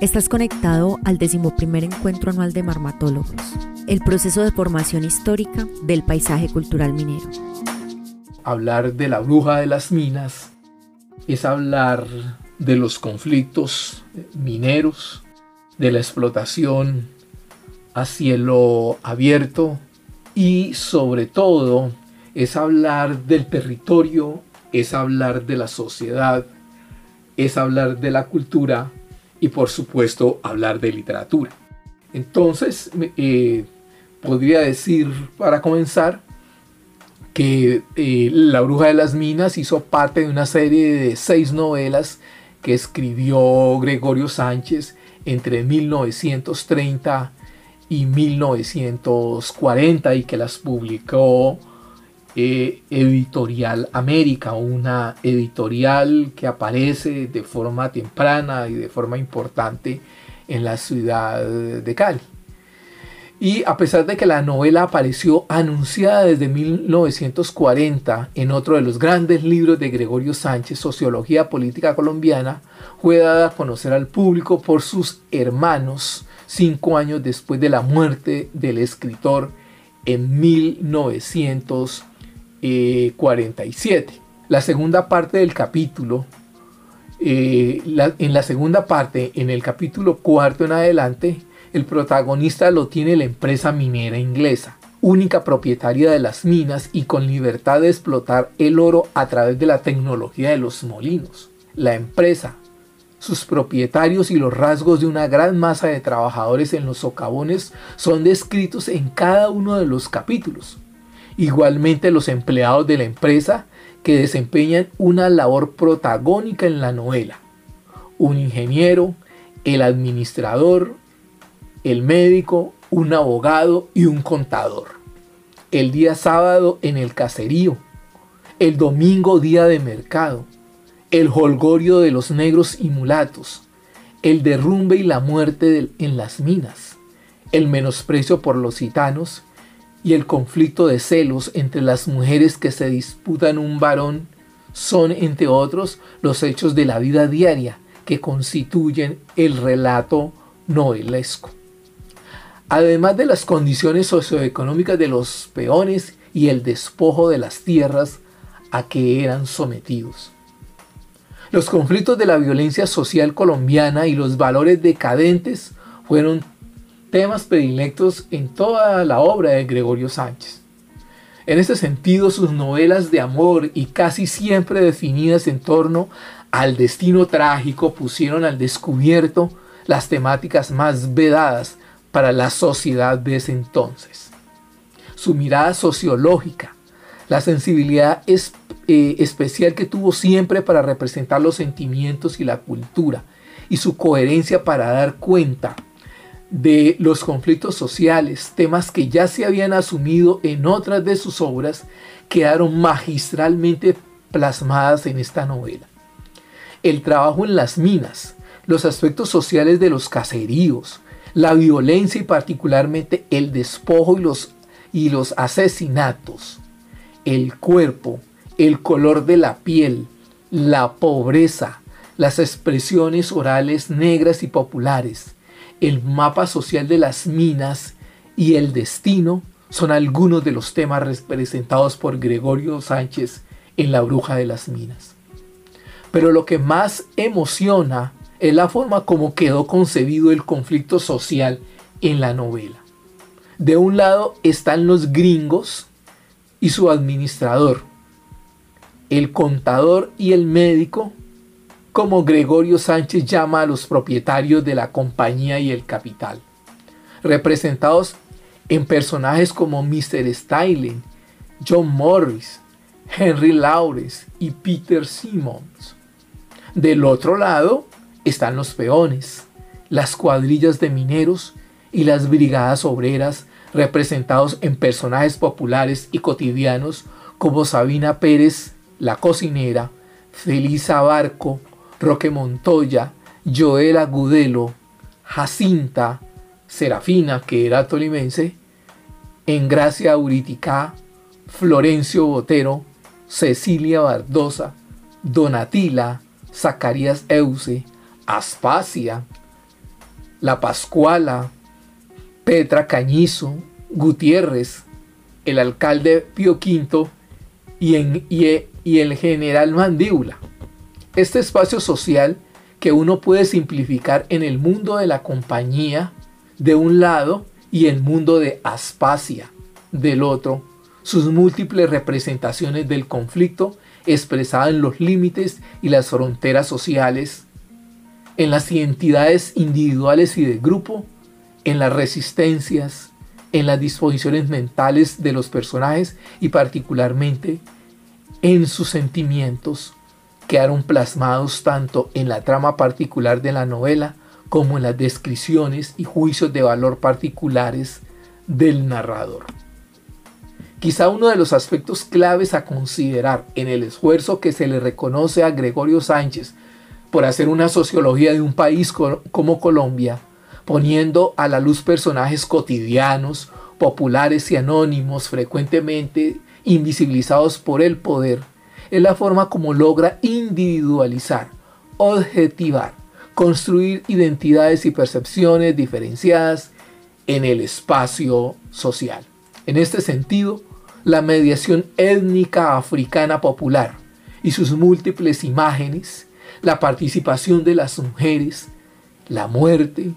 Estás conectado al decimoprimer encuentro anual de marmatólogos, el proceso de formación histórica del paisaje cultural minero. Hablar de la bruja de las minas es hablar de los conflictos mineros, de la explotación a cielo abierto y sobre todo es hablar del territorio, es hablar de la sociedad, es hablar de la cultura y por supuesto hablar de literatura. Entonces, eh, podría decir para comenzar que eh, La Bruja de las Minas hizo parte de una serie de seis novelas que escribió Gregorio Sánchez entre 1930 y 1940 y que las publicó eh, Editorial América, una editorial que aparece de forma temprana y de forma importante en la ciudad de Cali. Y a pesar de que la novela apareció anunciada desde 1940 en otro de los grandes libros de Gregorio Sánchez, Sociología Política Colombiana, fue dada a conocer al público por sus hermanos cinco años después de la muerte del escritor en 1940. 47. Eh, la segunda parte del capítulo, eh, en la segunda parte, en el capítulo cuarto en adelante, el protagonista lo tiene la empresa minera inglesa, única propietaria de las minas y con libertad de explotar el oro a través de la tecnología de los molinos. La empresa, sus propietarios y los rasgos de una gran masa de trabajadores en los socavones son descritos en cada uno de los capítulos. Igualmente los empleados de la empresa que desempeñan una labor protagónica en la novela. Un ingeniero, el administrador, el médico, un abogado y un contador. El día sábado en el caserío. El domingo día de mercado. El holgorio de los negros y mulatos. El derrumbe y la muerte en las minas. El menosprecio por los gitanos y el conflicto de celos entre las mujeres que se disputan un varón son, entre otros, los hechos de la vida diaria que constituyen el relato novelesco. Además de las condiciones socioeconómicas de los peones y el despojo de las tierras a que eran sometidos. Los conflictos de la violencia social colombiana y los valores decadentes fueron temas predilectos en toda la obra de Gregorio Sánchez. En este sentido, sus novelas de amor y casi siempre definidas en torno al destino trágico pusieron al descubierto las temáticas más vedadas para la sociedad de ese entonces. Su mirada sociológica, la sensibilidad eh, especial que tuvo siempre para representar los sentimientos y la cultura, y su coherencia para dar cuenta de los conflictos sociales, temas que ya se habían asumido en otras de sus obras, quedaron magistralmente plasmadas en esta novela. El trabajo en las minas, los aspectos sociales de los caseríos, la violencia y particularmente el despojo y los, y los asesinatos, el cuerpo, el color de la piel, la pobreza, las expresiones orales negras y populares, el mapa social de las minas y el destino son algunos de los temas representados por Gregorio Sánchez en La Bruja de las Minas. Pero lo que más emociona es la forma como quedó concebido el conflicto social en la novela. De un lado están los gringos y su administrador, el contador y el médico como Gregorio Sánchez llama a los propietarios de la compañía y el capital, representados en personajes como Mr. Styling, John Morris, Henry Lawrence y Peter Simmons. Del otro lado están los peones, las cuadrillas de mineros y las brigadas obreras representados en personajes populares y cotidianos como Sabina Pérez, la cocinera, Felisa Barco, Roque Montoya, Joel Agudelo, Jacinta, Serafina, que era tolimense, Engracia Uriticá, Florencio Botero, Cecilia Bardosa, Donatila, Zacarías Euse, Aspasia, La Pascuala, Petra Cañizo, Gutiérrez, el alcalde Pío V en, y el general Mandíbula. Este espacio social que uno puede simplificar en el mundo de la compañía de un lado y el mundo de Aspasia del otro, sus múltiples representaciones del conflicto expresadas en los límites y las fronteras sociales, en las identidades individuales y de grupo, en las resistencias, en las disposiciones mentales de los personajes y particularmente en sus sentimientos quedaron plasmados tanto en la trama particular de la novela como en las descripciones y juicios de valor particulares del narrador. Quizá uno de los aspectos claves a considerar en el esfuerzo que se le reconoce a Gregorio Sánchez por hacer una sociología de un país como Colombia, poniendo a la luz personajes cotidianos, populares y anónimos frecuentemente invisibilizados por el poder, es la forma como logra individualizar, objetivar, construir identidades y percepciones diferenciadas en el espacio social. En este sentido, la mediación étnica africana popular y sus múltiples imágenes, la participación de las mujeres, la muerte,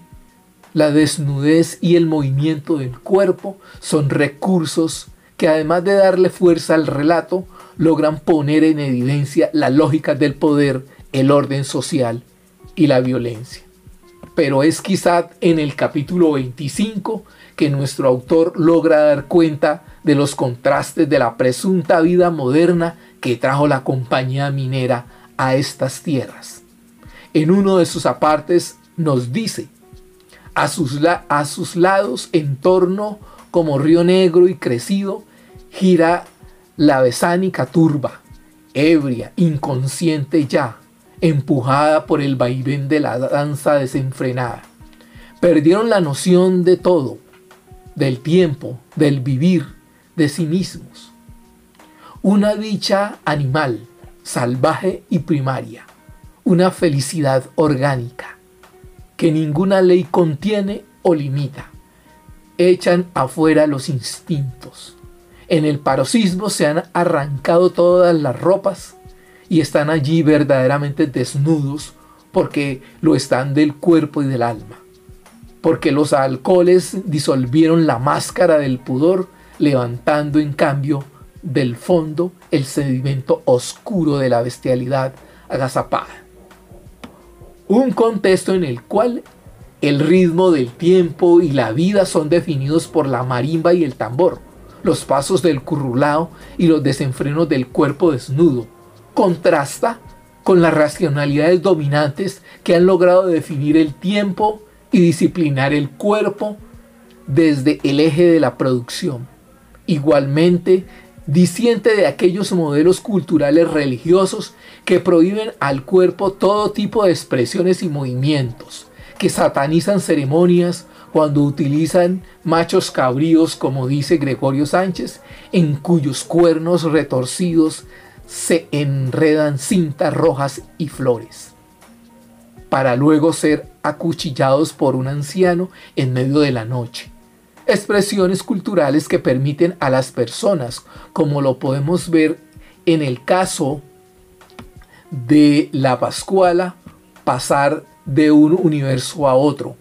la desnudez y el movimiento del cuerpo son recursos que además de darle fuerza al relato, logran poner en evidencia la lógica del poder, el orden social y la violencia. Pero es quizá en el capítulo 25 que nuestro autor logra dar cuenta de los contrastes de la presunta vida moderna que trajo la compañía minera a estas tierras. En uno de sus apartes nos dice, a sus, a sus lados, en torno como río negro y crecido, gira la besánica turba, ebria, inconsciente ya, empujada por el vaivén de la danza desenfrenada. Perdieron la noción de todo, del tiempo, del vivir, de sí mismos. Una dicha animal, salvaje y primaria. Una felicidad orgánica, que ninguna ley contiene o limita. Echan afuera los instintos. En el paroxismo se han arrancado todas las ropas y están allí verdaderamente desnudos porque lo están del cuerpo y del alma porque los alcoholes disolvieron la máscara del pudor, levantando en cambio del fondo el sedimento oscuro de la bestialidad agazapada. Un contexto en el cual el ritmo del tiempo y la vida son definidos por la marimba y el tambor, los pasos del currulao y los desenfrenos del cuerpo desnudo. Contrasta con las racionalidades dominantes que han logrado definir el tiempo y disciplinar el cuerpo desde el eje de la producción. Igualmente, disiente de aquellos modelos culturales religiosos que prohíben al cuerpo todo tipo de expresiones y movimientos, que satanizan ceremonias cuando utilizan machos cabríos, como dice Gregorio Sánchez, en cuyos cuernos retorcidos se enredan cintas rojas y flores para luego ser acuchillados por un anciano en medio de la noche. Expresiones culturales que permiten a las personas, como lo podemos ver en el caso de la Pascuala, pasar de un universo a otro,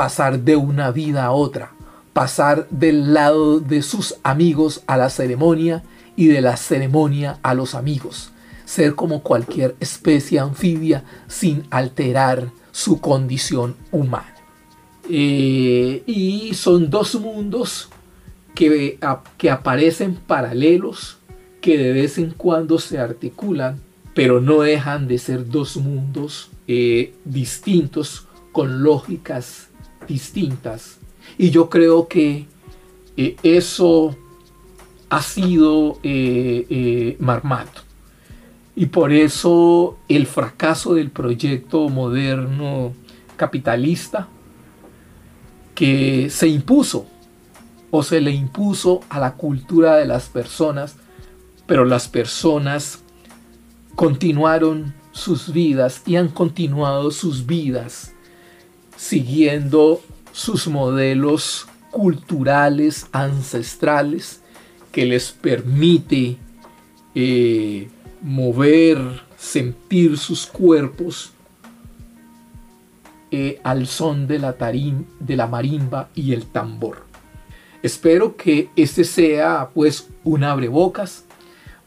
pasar de una vida a otra, pasar del lado de sus amigos a la ceremonia y de la ceremonia a los amigos ser como cualquier especie anfibia sin alterar su condición humana. Eh, y son dos mundos que, que aparecen paralelos, que de vez en cuando se articulan, pero no dejan de ser dos mundos eh, distintos, con lógicas distintas. Y yo creo que eh, eso ha sido Marmato. Y por eso el fracaso del proyecto moderno capitalista que se impuso o se le impuso a la cultura de las personas, pero las personas continuaron sus vidas y han continuado sus vidas siguiendo sus modelos culturales ancestrales que les permite eh, mover, sentir sus cuerpos eh, al son de la, tarim, de la marimba y el tambor. Espero que este sea pues un abrebocas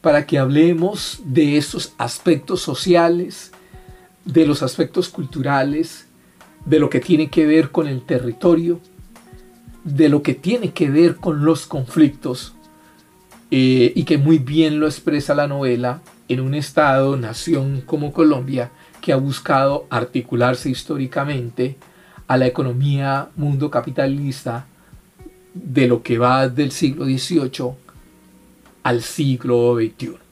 para que hablemos de estos aspectos sociales, de los aspectos culturales, de lo que tiene que ver con el territorio, de lo que tiene que ver con los conflictos eh, y que muy bien lo expresa la novela en un estado, nación como Colombia, que ha buscado articularse históricamente a la economía mundo capitalista de lo que va del siglo XVIII al siglo XXI.